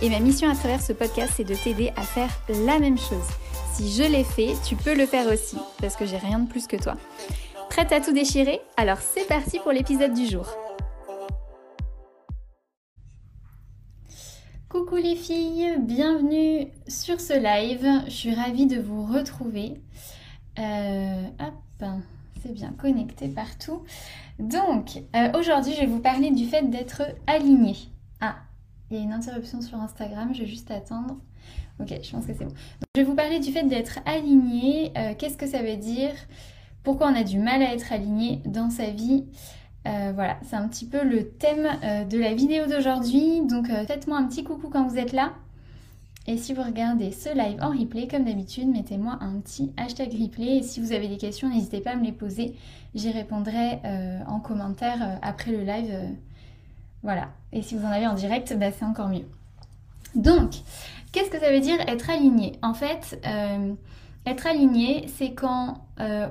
Et ma mission à travers ce podcast, c'est de t'aider à faire la même chose. Si je l'ai fait, tu peux le faire aussi, parce que j'ai rien de plus que toi. Prête à tout déchirer? Alors c'est parti pour l'épisode du jour. Coucou les filles, bienvenue sur ce live. Je suis ravie de vous retrouver. Euh, hop, c'est bien connecté partout. Donc, euh, aujourd'hui, je vais vous parler du fait d'être aligné. Ah, il y a une interruption sur Instagram, je vais juste attendre. Ok, je pense que c'est bon. je vais vous parler du fait d'être aligné. Euh, qu'est-ce que ça veut dire? Pourquoi on a du mal à être aligné dans sa vie? Euh, Voilà, c'est un petit peu le thème euh, de la vidéo d'aujourd'hui. Donc faites-moi un petit coucou quand vous êtes là. Et si vous regardez ce live en replay, comme d'habitude, mettez-moi un petit hashtag replay. Et si vous avez des questions, n'hésitez pas à me les poser. J'y répondrai en commentaire après le live voilà. Et si vous en avez en direct, bah, c'est encore mieux. Donc, qu'est-ce que ça veut dire être aligné? En fait, euh, être aligné, c'est quand euh,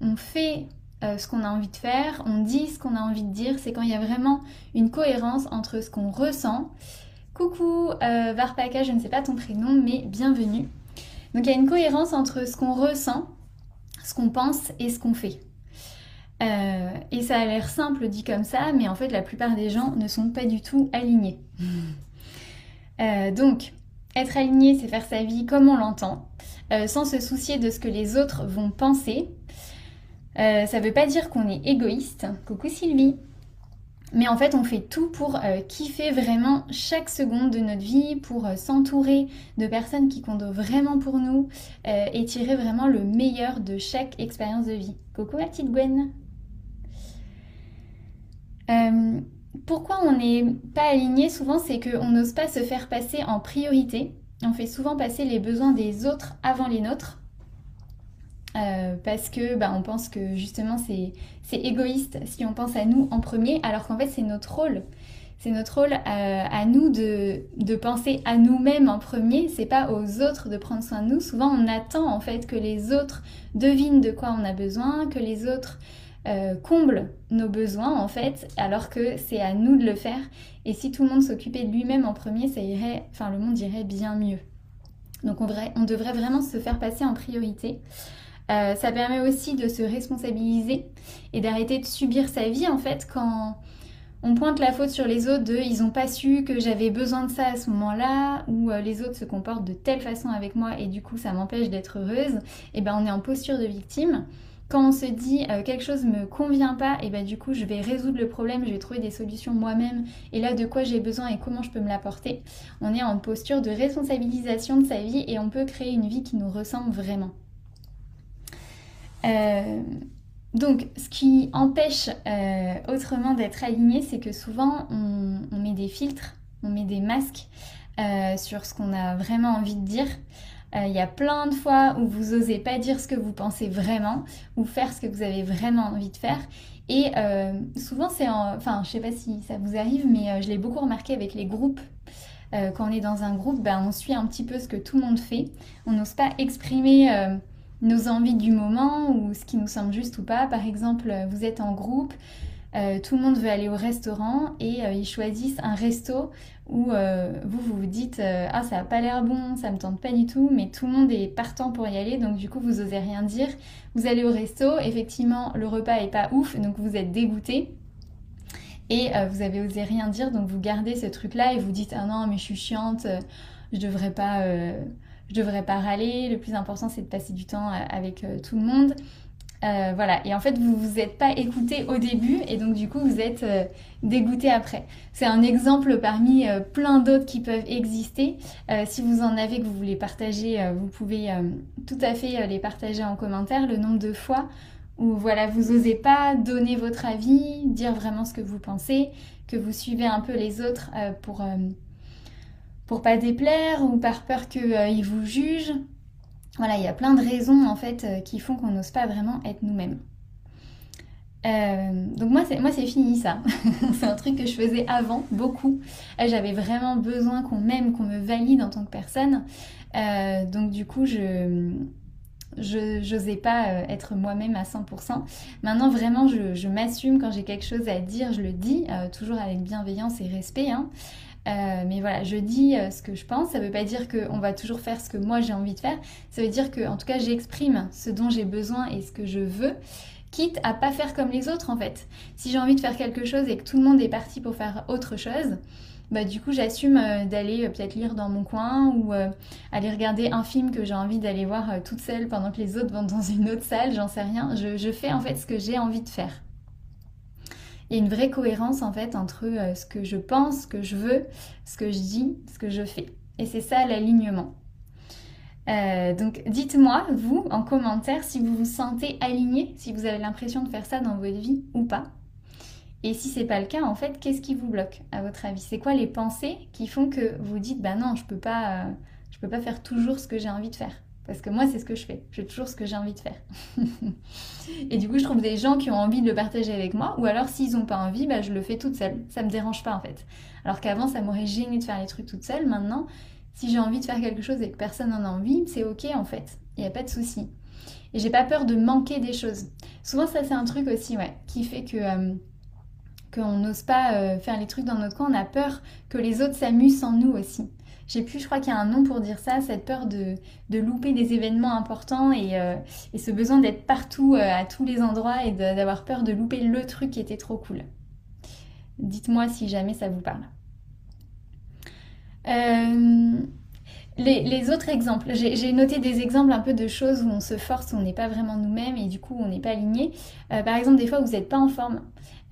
on, fait euh, ce qu'on a envie de faire, on dit ce qu'on a envie de dire, c'est quand il y a vraiment une cohérence entre ce qu'on ressent. Coucou Varpaka, je ne sais pas ton prénom, mais bienvenue. Donc il y a une cohérence entre ce qu'on ressent, ce qu'on pense et ce qu'on fait. Euh, et ça a l'air simple dit comme ça, mais en fait la plupart des gens ne sont pas du tout alignés. Euh, donc, être aligné, c'est faire sa vie comme on l'entend, euh, sans se soucier de ce que les autres vont penser. ça ne veut pas dire qu'on est égoïste. Coucou Sylvie. Mais en fait, on fait tout pour kiffer vraiment chaque seconde de notre vie, pour s'entourer de personnes qui comptent vraiment pour nous et tirer vraiment le meilleur de chaque expérience de vie. Coucou ma petite Gwen. Euh, pourquoi on n'est pas aligné souvent, c'est qu'on n'ose pas se faire passer en priorité. On fait souvent passer les besoins des autres avant les nôtres. Euh, parce que bah, on pense que justement c'est égoïste si on pense à nous en premier, alors qu'en fait c'est notre rôle. C'est notre rôle euh, à, nous de, de, penser à nous-mêmes en premier, c'est pas aux autres de prendre soin de nous. Souvent on attend en fait que les autres devinent de quoi on a besoin, que les autres euh, comble nos besoins en fait, alors que c'est à nous de le faire. Et si tout le monde s'occupait de lui-même en premier, ça irait, enfin le monde irait bien mieux. Donc on, devrait vraiment se faire passer en priorité. Euh, ça permet aussi de se responsabiliser et d'arrêter de subir sa vie en fait quand on pointe la faute sur les autres de ils n'ont pas su que j'avais besoin de ça à ce moment-là ou euh, les autres se comportent de telle façon avec moi et du coup ça m'empêche d'être heureuse, et ben on est en posture de victime quand on se dit euh, quelque chose me convient pas, et ben du coup je vais résoudre le problème, je vais trouver des solutions moi-même et là de quoi j'ai besoin et comment je peux me l'apporter, on est en posture de responsabilisation de sa vie et on peut créer une vie qui nous ressemble vraiment. Euh, donc ce qui empêche euh, autrement d'être aligné, c'est que souvent on, on, met des filtres, on met des masques sur ce qu'on a vraiment envie de dire. Euh, il y a plein de fois où vous osez pas dire ce que vous pensez vraiment ou faire ce que vous avez vraiment envie de faire. Et euh, souvent, c'est Enfin, je sais pas si ça vous arrive, mais euh, je l'ai beaucoup remarqué avec les groupes. quand on est dans un groupe, ben, on suit un petit peu ce que tout le monde fait. On n'ose pas exprimer nos envies du moment ou ce qui nous semble juste ou pas. Par exemple, vous êtes en groupe, euh, tout le monde veut aller au restaurant et euh, ils choisissent un resto où euh, vous vous dites ah ça a pas l'air bon, ça me tente pas du tout, mais tout le monde est partant pour y aller, donc du coup vous osez rien dire. Vous allez au resto, effectivement le repas est pas ouf, donc vous êtes dégoûté. Et vous avez osé rien dire, donc vous gardez ce truc-là et vous dites ah non mais je suis chiante, je devrais pas, je devrais pas râler. Le plus important c'est de passer du temps avec tout le monde. Euh, voilà, et en fait, vous vous êtes pas écouté au début et donc du coup, vous êtes euh, dégoûté après. C'est un exemple parmi euh, plein d'autres qui peuvent exister. si vous en avez que vous voulez partager, vous pouvez tout à fait les partager en commentaire, le nombre de fois où voilà, vous osez pas donner votre avis, dire vraiment ce que vous pensez, que vous suivez un peu les autres pour pour pas déplaire ou par peur qu'ils vous jugent. Voilà, il y a plein de raisons en fait qui font qu'on n'ose pas vraiment être nous-mêmes. donc moi c'est fini ça. c'est un truc que je faisais avant beaucoup. J'avais vraiment besoin qu'on m'aime, qu'on me valide en tant que personne. donc du coup je n'osais pas euh, être moi-même à 100%. Maintenant, vraiment, je, m'assume quand j'ai quelque chose à dire, je le dis, euh, toujours avec bienveillance et respect. Hein. Euh, mais voilà, je dis ce que je pense. Ça ne veut pas dire qu'on va toujours faire ce que moi j'ai envie de faire. Ça veut dire que, en tout cas, j'exprime ce dont j'ai besoin et ce que je veux, quitte à pas faire comme les autres en fait. Si j'ai envie de faire quelque chose et que tout le monde est parti pour faire autre chose, bah, du coup j'assume euh, d'aller euh, peut-être lire dans mon coin ou euh, aller regarder un film que j'ai envie d'aller voir toute seule pendant que les autres vont dans une autre salle, j'en sais rien. Je, fais en fait ce que j'ai envie de faire. Il une vraie cohérence en fait entre ce que je pense, ce que je veux, ce que je dis, ce que je fais. Et c'est ça l'alignement. donc dites-moi, vous, en commentaire, si vous vous sentez aligné, si vous avez l'impression de faire ça dans votre vie ou pas. Et si c'est pas le cas, en fait, qu'est-ce qui vous bloque à votre avis? C'est quoi les pensées qui font que vous dites bah non, je peux pas, euh, je peux pas faire toujours ce que j'ai envie de faire? Parce que moi, c'est ce que je fais. Je fais toujours ce que j'ai envie de faire. et du coup, je trouve des gens qui ont envie de le partager avec moi. Ou alors, s'ils n'ont pas envie, bah, je le fais toute seule. Ça me dérange pas, en fait. Alors qu'avant, ça m'aurait gêné de faire les trucs toute seule. Maintenant, si j'ai envie de faire quelque chose et que personne n'en a envie, c'est ok, en fait. Il n'y a pas de souci. Et j'ai pas peur de manquer des choses. Souvent, ça, c'est un truc aussi, ouais, qui fait que... Euh, qu'on n'ose pas euh, faire les trucs dans notre coin, on a peur que les autres s'amusent sans nous aussi. J'ai plus, je crois qu'il y a un nom pour dire ça, cette peur de, louper des événements importants et, euh, ce besoin d'être partout, euh, à tous les endroits et d'avoir peur de louper le truc qui était trop cool. Dites-moi si jamais ça vous parle. Les, autres exemples, j'ai noté des exemples un peu de choses où on se force, on n'est pas vraiment nous-mêmes et du coup on n'est pas aligné. par exemple, des fois vous n'êtes pas en forme.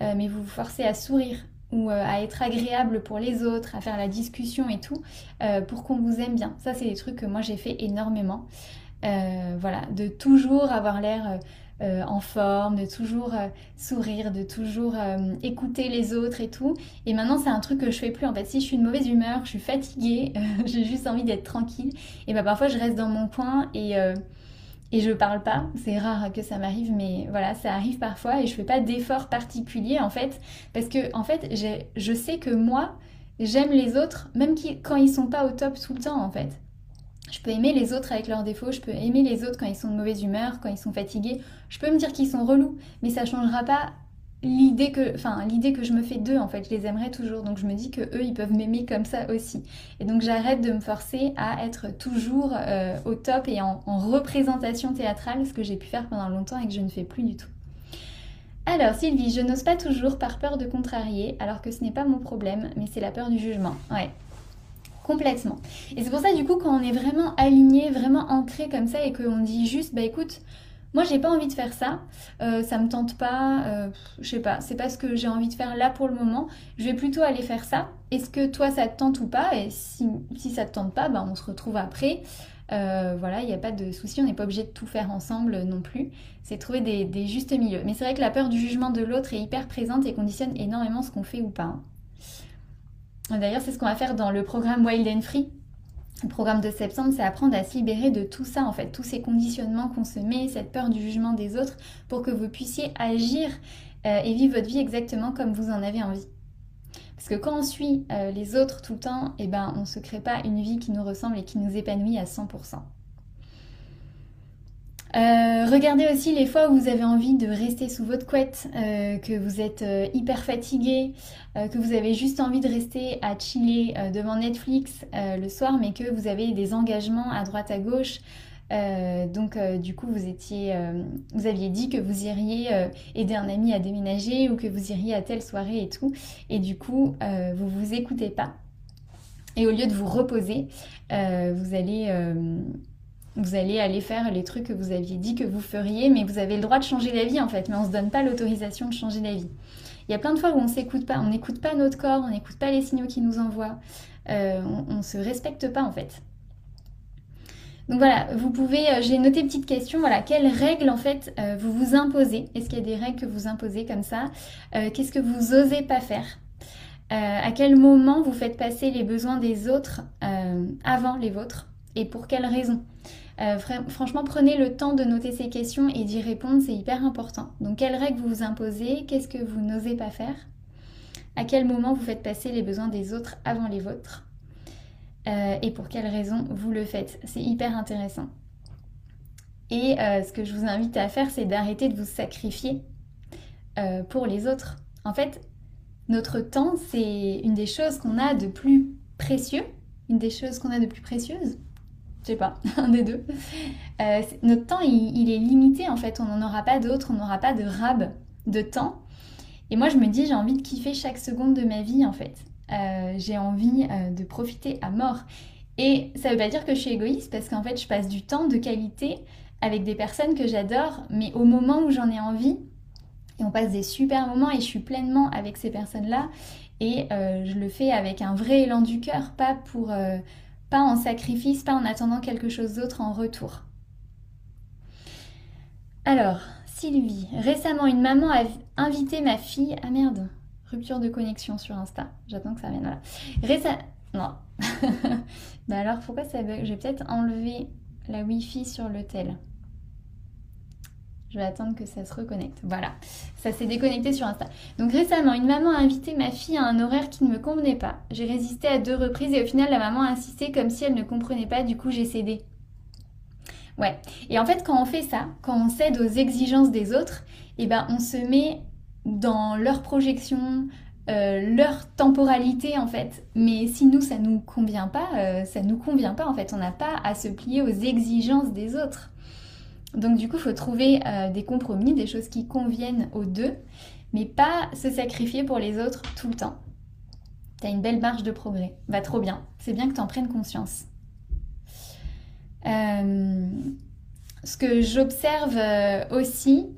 Euh, mais vous vous forcez à sourire ou euh, à être agréable pour les autres, à faire la discussion et tout, euh, pour qu'on vous aime bien. Ça, c'est des trucs que moi j'ai fait énormément. voilà, de toujours avoir l'air en forme, de toujours sourire, de toujours écouter les autres et tout. Et maintenant, c'est un truc que je fais plus. En fait, si je suis de mauvaise humeur, je suis fatiguée, j'ai juste envie d'être tranquille, et bah parfois je reste dans mon coin et et je parle pas. C'est rare que ça m'arrive, mais voilà, ça arrive parfois et je fais pas d'effort particulier en fait, parce que en fait, je sais que moi, j'aime les autres, même quand ils sont pas au top tout le temps en fait. Je peux aimer les autres avec leurs défauts, je peux aimer les autres quand ils sont de mauvaise humeur, quand ils sont fatigués. Je peux me dire qu'ils sont relous, mais ça changera pas l'idée que, je me fais d'eux, en fait, je les aimerais toujours. Donc je me dis que eux, ils peuvent m'aimer comme ça aussi. Et donc j'arrête de me forcer à être toujours euh, au top et en, représentation théâtrale, ce que j'ai pu faire pendant longtemps et que je ne fais plus du tout. Alors Sylvie, je n'ose pas toujours par peur de contrarier, alors que ce n'est pas mon problème, mais c'est la peur du jugement. Ouais. Complètement. Et c'est pour ça du coup quand on est vraiment aligné, vraiment ancré comme ça et qu'on dit juste bah écoute, moi, j'ai pas envie de faire ça. Euh, ça me tente pas. Euh, je sais pas. C'est pas ce que j'ai envie de faire là pour le moment. Je vais plutôt aller faire ça. Est-ce que toi, ça te tente ou pas? Et si, ça te tente pas, bah, on se retrouve après. Euh, voilà, il n'y a pas de souci. On n'est pas obligé de tout faire ensemble non plus. C'est trouver des, justes milieux. Mais c'est vrai que la peur du jugement de l'autre est hyper présente et conditionne énormément ce qu'on fait ou pas. D'ailleurs, c'est ce qu'on va faire dans le programme Wild and Free le programme de septembre, c'est apprendre à se libérer de tout ça, en fait, tous ces conditionnements qu'on se met, cette peur du jugement des autres, pour que vous puissiez agir euh, et vivre votre vie exactement comme vous en avez envie. Parce que quand on suit euh, les autres tout le temps, eh ben, on ne se crée pas une vie qui nous ressemble et qui nous épanouit à 100%. Euh, regardez aussi les fois où vous avez envie de rester sous votre couette, euh, que vous êtes euh, hyper fatigué, que vous avez juste envie de rester à chiller devant Netflix le soir, mais que vous avez des engagements à droite à gauche. donc du coup vous étiez, vous aviez dit que vous iriez aider un ami à déménager ou que vous iriez à telle soirée et tout, et du coup vous vous écoutez pas. Et au lieu de vous reposer, vous allez vous allez aller faire les trucs que vous aviez dit que vous feriez, mais vous avez le droit de changer la vie en fait, mais on ne se donne pas l'autorisation de changer la vie. Il y a plein de fois où on s'écoute pas, on n'écoute pas notre corps, on n'écoute pas les signaux qu'il nous envoie, euh, on, ne se respecte pas en fait. Donc voilà, vous pouvez, euh, j'ai noté petite question, voilà, quelles règles en fait euh, vous vous imposez? Est-ce qu'il y a des règles que vous imposez comme ça? Qu'est-ce que vous osez pas faire? À quel moment vous faites passer les besoins des autres avant les vôtres? Et pour quelles raisons? Franchement, prenez le temps de noter ces questions et d'y répondre, c'est hyper important. Donc, quelles règles vous vous imposez? Qu'est-ce que vous n'osez pas faire? À quel moment vous faites passer les besoins des autres avant les vôtres? Et pour quelles raisons vous le faites? C'est hyper intéressant. Et euh, ce que je vous invite à faire, c'est d'arrêter de vous sacrifier euh, pour les autres. En fait, notre temps, c'est une des choses qu'on a de plus précieux, une des choses qu'on a de plus précieuses. Je sais pas, un des deux. Euh, notre temps, il, est limité en fait. On n'en aura pas d'autres, on n'aura pas de rab de temps. Et moi, je me dis, j'ai envie de kiffer chaque seconde de ma vie en fait. j'ai envie de profiter à mort. Et ça veut pas dire que je suis égoïste parce qu'en fait, je passe du temps de qualité avec des personnes que j'adore, mais au moment où j'en ai envie, et on passe des super moments et je suis pleinement avec ces personnes-là et euh, je le fais avec un vrai élan du cœur, pas pour euh, pas en sacrifice, pas en attendant quelque chose d'autre en retour. Alors, Sylvie, récemment une maman a invité ma fille. Ah merde, rupture de connexion sur Insta. J'attends que ça vienne là. Non. bah alors pourquoi ça bug Je vais peut-être enlever la Wi-Fi sur le tel. Je vais attendre que ça se reconnecte. Voilà, ça s'est déconnecté sur Insta. Donc récemment, une maman a invité ma fille à un horaire qui ne me convenait pas. J'ai résisté à deux reprises et au final, la maman a insisté comme si elle ne comprenait pas. Du coup, j'ai cédé. Ouais. Et en fait, quand on fait ça, quand on cède aux exigences des autres, eh ben, on se met dans leur projection, euh, leur temporalité en fait. Mais si nous ça nous convient pas, euh, ça nous convient pas en fait. On n'a pas à se plier aux exigences des autres. Donc du coup, il faut trouver euh, des compromis, des choses qui conviennent aux deux, mais pas se sacrifier pour les autres tout le temps. Tu as une belle marge de progrès. Va trop bien. C'est bien que tu en prennes conscience. Euh, ce que j'observe euh, aussi,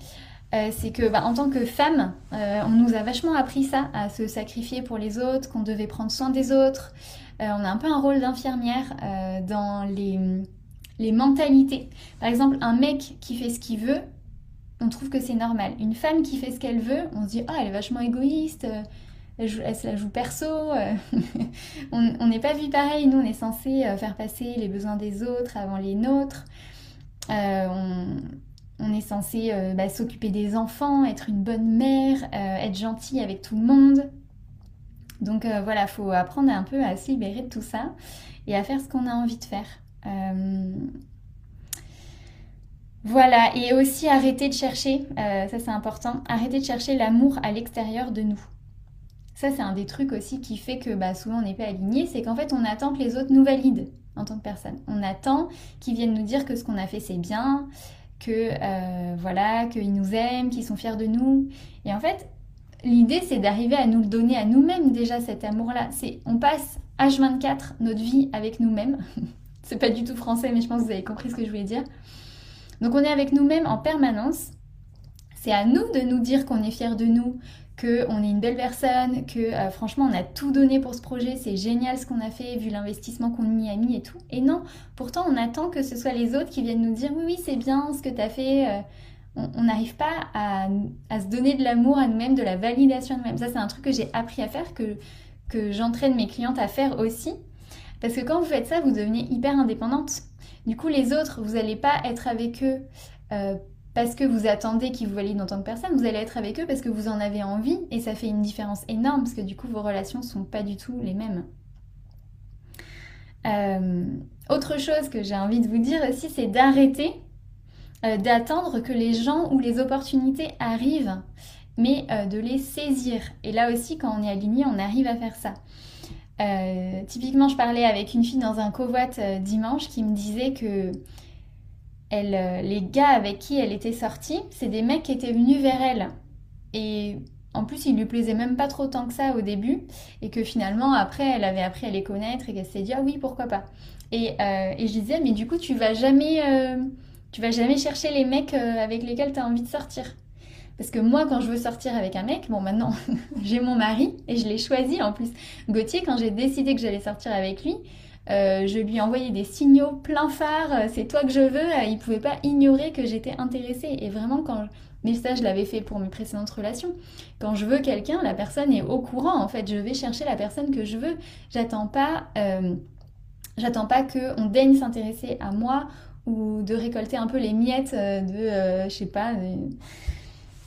c'est que bah, en tant que femme, on nous a vachement appris ça, à se sacrifier pour les autres, qu'on devait prendre soin des autres. on a un peu un rôle d'infirmière dans les les mentalités. Par exemple, un mec qui fait ce qu'il veut, on trouve que c'est normal. Une femme qui fait ce qu'elle veut, on se dit ah elle est vachement égoïste, elle, se la joue perso. on n'est pas vu pareil. Nous on est censé euh, faire passer les besoins des autres avant les nôtres. Euh, on, est censé euh, bah, s'occuper des enfants, être une bonne mère, être gentil avec tout le monde. Donc voilà, faut apprendre un peu à se libérer de tout ça et à faire ce qu'on a envie de faire. Euh, voilà, et aussi arrêter de chercher, euh, ça c'est important, arrêter de chercher l'amour à l'extérieur de nous. Ça c'est un des trucs aussi qui fait que bah, souvent on n'est pas aligné, c'est qu'en fait on attend que les autres nous valident en tant que personne. On attend qu'ils viennent nous dire que ce qu'on a fait c'est bien, que euh, voilà, qu'ils nous aiment, qu'ils sont fiers de nous. Et en fait, l'idée c'est d'arriver à nous le donner à nous-mêmes déjà cet amour-là. C'est on passe H24 notre vie avec nous-mêmes. C'est pas du tout français, mais je pense que vous avez compris ce que je voulais dire. Donc on est avec nous-mêmes en permanence. C'est à nous de nous dire qu'on est fier de nous, qu'on est une belle personne, que euh, franchement on a tout donné pour ce projet, c'est génial ce qu'on a fait vu l'investissement qu'on y a mis et tout. Et non, pourtant on attend que ce soit les autres qui viennent nous dire oui oui c'est bien ce que tu as fait. Euh, on n'arrive pas à, se donner de l'amour à nous-mêmes, de la validation à nous-mêmes. Ça c'est un truc que j'ai appris à faire, que, que j'entraîne mes clientes à faire aussi. Parce que quand vous faites ça, vous devenez hyper indépendante. Du coup, les autres, vous n'allez pas être avec eux euh, parce que vous attendez qu'ils vous valident en tant que personne, vous allez être avec eux parce que vous en avez envie et ça fait une différence énorme parce que du coup, vos relations ne sont pas du tout les mêmes. Euh, autre chose que j'ai envie de vous dire aussi, c'est d'arrêter euh, d'attendre que les gens ou les opportunités arrivent, mais de les saisir. Et là aussi, quand on est aligné, on arrive à faire ça. Euh, typiquement, je parlais avec une fille dans un covoit euh, dimanche qui me disait que euh, les gars avec qui elle était sortie, c'est des mecs qui étaient venus vers elle. Et en plus, il lui plaisait même pas trop tant que ça au début. Et que finalement, après, elle avait appris à les connaître et qu'elle s'est dit, ah oui, pourquoi pas. Et, et, je disais, mais du coup, tu vas jamais, tu vas jamais chercher les mecs avec lesquels tu as envie de sortir. Parce que moi, quand je veux sortir avec un mec, bon, maintenant, j'ai mon mari et je l'ai choisi en plus. Gauthier, quand j'ai décidé que j'allais sortir avec lui, je lui envoyais des signaux plein phare, c'est toi que je veux, il pouvait pas ignorer que j'étais intéressée. Et vraiment, quand mais ça, je l'avais fait pour mes précédentes relations. Quand je veux quelqu'un, la personne est au courant. En fait, je vais chercher la personne que je veux. J'attends pas, euh, j'attends pas qu'on daigne s'intéresser à moi ou de récolter un peu les miettes euh, de, euh, je sais pas,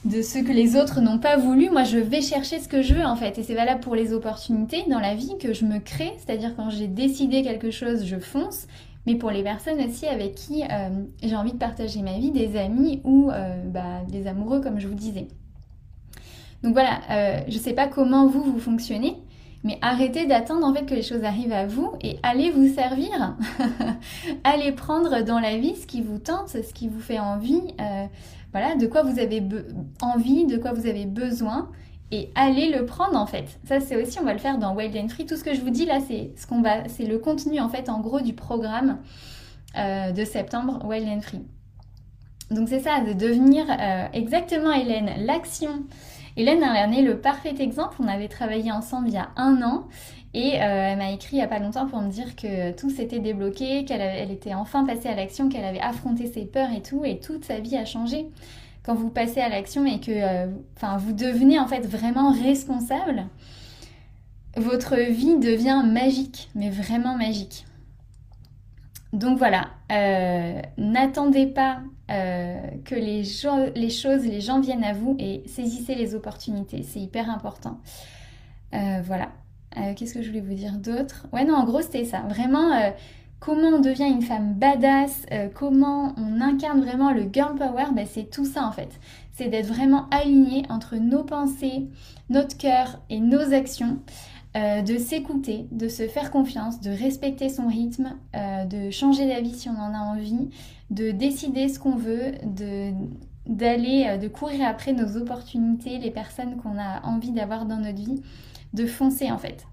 de ce que les autres n'ont pas voulu. Moi, je vais chercher ce que je veux en fait. Et c'est valable pour les opportunités dans la vie que je me crée. C'est-à-dire quand j'ai décidé quelque chose, je fonce mais pour les personnes aussi avec qui euh, j'ai envie de partager ma vie, des amis ou euh, bah, des amoureux comme je vous disais. Donc voilà, euh, je ne sais pas comment vous, vous fonctionnez, mais arrêtez d'attendre en fait que les choses arrivent à vous et allez vous servir. allez prendre dans la vie ce qui vous tente, ce qui vous fait envie, voilà, de quoi vous avez envie, de quoi vous avez besoin et allez le prendre en fait. Ça c'est aussi on va le faire dans Wild and Free. Tout ce que je vous dis là c'est ce qu'on va c'est le contenu en fait en gros du programme euh, de septembre Wild and Free. Donc c'est ça de devenir euh, exactement Hélène l'action. Hélène en est le parfait exemple. On avait travaillé ensemble il y a un an et euh, elle m'a écrit il n'y a pas longtemps pour me dire que tout s'était débloqué, qu'elle elle était enfin passée à l'action, qu'elle avait affronté ses peurs et tout, et toute sa vie a changé quand vous passez à l'action et que euh, vous devenez en fait vraiment responsable, votre vie devient magique, mais vraiment magique. Donc voilà, euh, n'attendez pas euh, que les, choses, les gens viennent à vous et saisissez les opportunités, c'est hyper important. voilà. Qu'est-ce que je voulais vous dire d'autre? Ouais, non, en gros, c'était ça. Vraiment, comment on devient une femme badass, euh, comment on incarne vraiment le girl power, ben c'est tout ça en fait. C'est d'être vraiment aligné entre nos pensées, notre cœur et nos actions, euh, de s'écouter, de se faire confiance, de respecter son rythme, euh, de changer d'avis si on en a envie, de décider ce qu'on veut, de d'aller, de courir après nos opportunités, les personnes qu'on a envie d'avoir dans notre vie, de foncer en fait.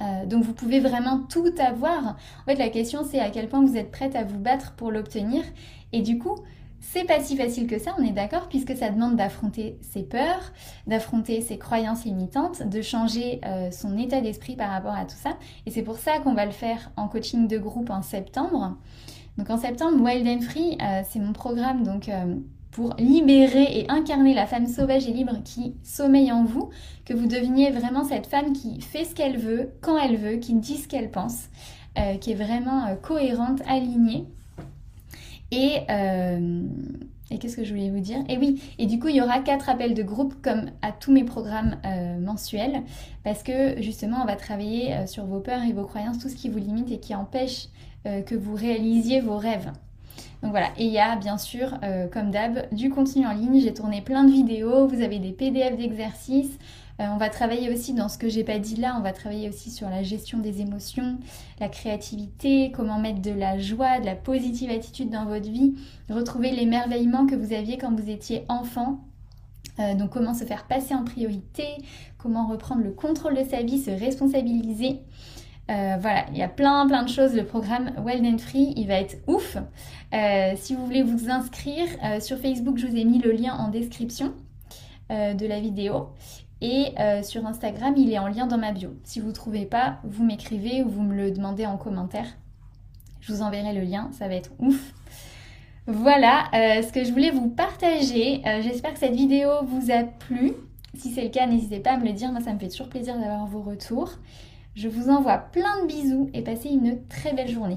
Euh, donc vous pouvez vraiment tout avoir. En fait, la question c'est à quel point vous êtes prête à vous battre pour l'obtenir. Et du coup, c'est pas si facile que ça, on est d'accord, puisque ça demande d'affronter ses peurs, d'affronter ses croyances limitantes, de changer euh, son état d'esprit par rapport à tout ça. Et c'est pour ça qu'on va le faire en coaching de groupe en septembre. Donc en septembre, Wild and Free, euh, c'est mon programme donc pour libérer et incarner la femme sauvage et libre qui sommeille en vous, que vous deveniez vraiment cette femme qui fait ce qu'elle veut, quand elle veut, qui dit ce qu'elle pense, euh, qui est vraiment euh, cohérente, alignée. Et, euh, et qu'est-ce que je voulais vous dire? Et oui, et du coup, il y aura quatre appels de groupe comme à tous mes programmes mensuels, parce que justement, on va travailler sur vos peurs et vos croyances, tout ce qui vous limite et qui empêche que vous réalisiez vos rêves. Donc voilà, et il y a bien sûr, euh, comme d'hab, du contenu en ligne. J'ai tourné plein de vidéos, vous avez des PDF d'exercices. Euh, on va travailler aussi dans ce que j'ai pas dit là, on va travailler aussi sur la gestion des émotions, la créativité, comment mettre de la joie, de la positive attitude dans votre vie, retrouver l'émerveillement que vous aviez quand vous étiez enfant. Euh, donc comment se faire passer en priorité, comment reprendre le contrôle de sa vie, se responsabiliser. Euh, voilà, il y a plein plein de choses. Le programme Well and Free, il va être ouf. Si vous voulez vous inscrire, sur Facebook, je vous ai mis le lien en description de la vidéo. Et sur Instagram, il est en lien dans ma bio. Si vous ne trouvez pas, vous m'écrivez ou vous me le demandez en commentaire. Je vous enverrai le lien, ça va être ouf. Voilà ce que je voulais vous partager. J'espère que cette vidéo vous a plu. Si c'est le cas, n'hésitez pas à me le dire. Moi, ça me fait toujours plaisir d'avoir vos retours. Je vous envoie plein de bisous et passez une très belle journée.